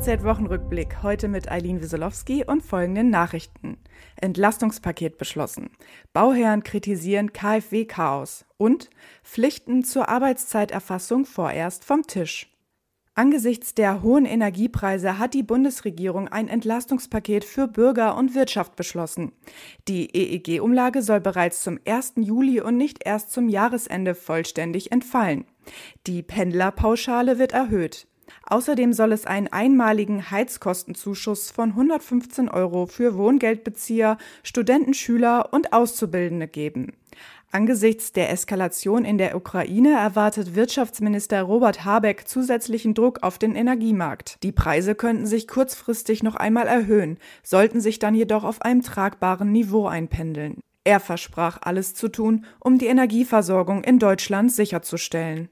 DHZ-Wochenrückblick heute mit Eileen Wieselowski und folgenden Nachrichten. Entlastungspaket beschlossen. Bauherren kritisieren KfW-Chaos und Pflichten zur Arbeitszeiterfassung vorerst vom Tisch. Angesichts der hohen Energiepreise hat die Bundesregierung ein Entlastungspaket für Bürger und Wirtschaft beschlossen. Die EEG-Umlage soll bereits zum 1. Juli und nicht erst zum Jahresende vollständig entfallen. Die Pendlerpauschale wird erhöht. Außerdem soll es einen einmaligen Heizkostenzuschuss von 115 Euro für Wohngeldbezieher, Studenten, Schüler und Auszubildende geben. Angesichts der Eskalation in der Ukraine erwartet Wirtschaftsminister Robert Habeck zusätzlichen Druck auf den Energiemarkt. Die Preise könnten sich kurzfristig noch einmal erhöhen, sollten sich dann jedoch auf einem tragbaren Niveau einpendeln. Er versprach alles zu tun, um die Energieversorgung in Deutschland sicherzustellen.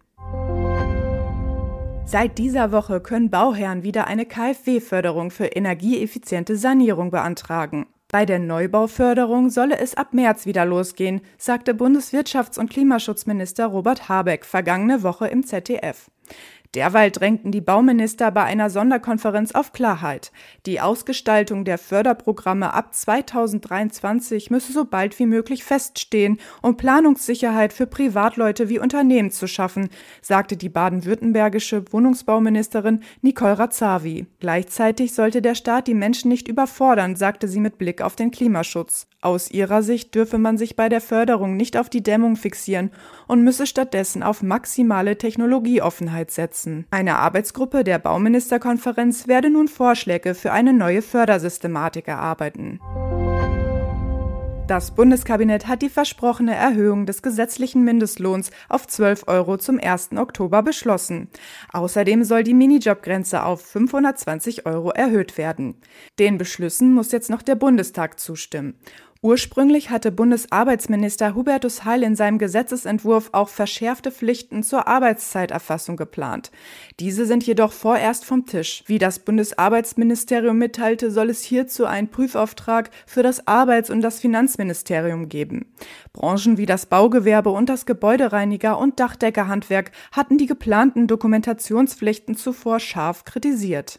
Seit dieser Woche können Bauherren wieder eine KfW-Förderung für energieeffiziente Sanierung beantragen. Bei der Neubauförderung solle es ab März wieder losgehen, sagte Bundeswirtschafts- und Klimaschutzminister Robert Habeck vergangene Woche im ZDF. Derweil drängten die Bauminister bei einer Sonderkonferenz auf Klarheit. Die Ausgestaltung der Förderprogramme ab 2023 müsse so bald wie möglich feststehen, um Planungssicherheit für Privatleute wie Unternehmen zu schaffen, sagte die baden-württembergische Wohnungsbauministerin Nicole Razzavi. Gleichzeitig sollte der Staat die Menschen nicht überfordern, sagte sie mit Blick auf den Klimaschutz. Aus ihrer Sicht dürfe man sich bei der Förderung nicht auf die Dämmung fixieren und müsse stattdessen auf maximale Technologieoffenheit setzen. Eine Arbeitsgruppe der Bauministerkonferenz werde nun Vorschläge für eine neue Fördersystematik erarbeiten. Das Bundeskabinett hat die versprochene Erhöhung des gesetzlichen Mindestlohns auf 12 Euro zum 1. Oktober beschlossen. Außerdem soll die Minijobgrenze auf 520 Euro erhöht werden. Den Beschlüssen muss jetzt noch der Bundestag zustimmen. Ursprünglich hatte Bundesarbeitsminister Hubertus Heil in seinem Gesetzesentwurf auch verschärfte Pflichten zur Arbeitszeiterfassung geplant. Diese sind jedoch vorerst vom Tisch. Wie das Bundesarbeitsministerium mitteilte, soll es hierzu einen Prüfauftrag für das Arbeits- und das Finanzministerium geben. Branchen wie das Baugewerbe und das Gebäudereiniger- und Dachdeckerhandwerk hatten die geplanten Dokumentationspflichten zuvor scharf kritisiert.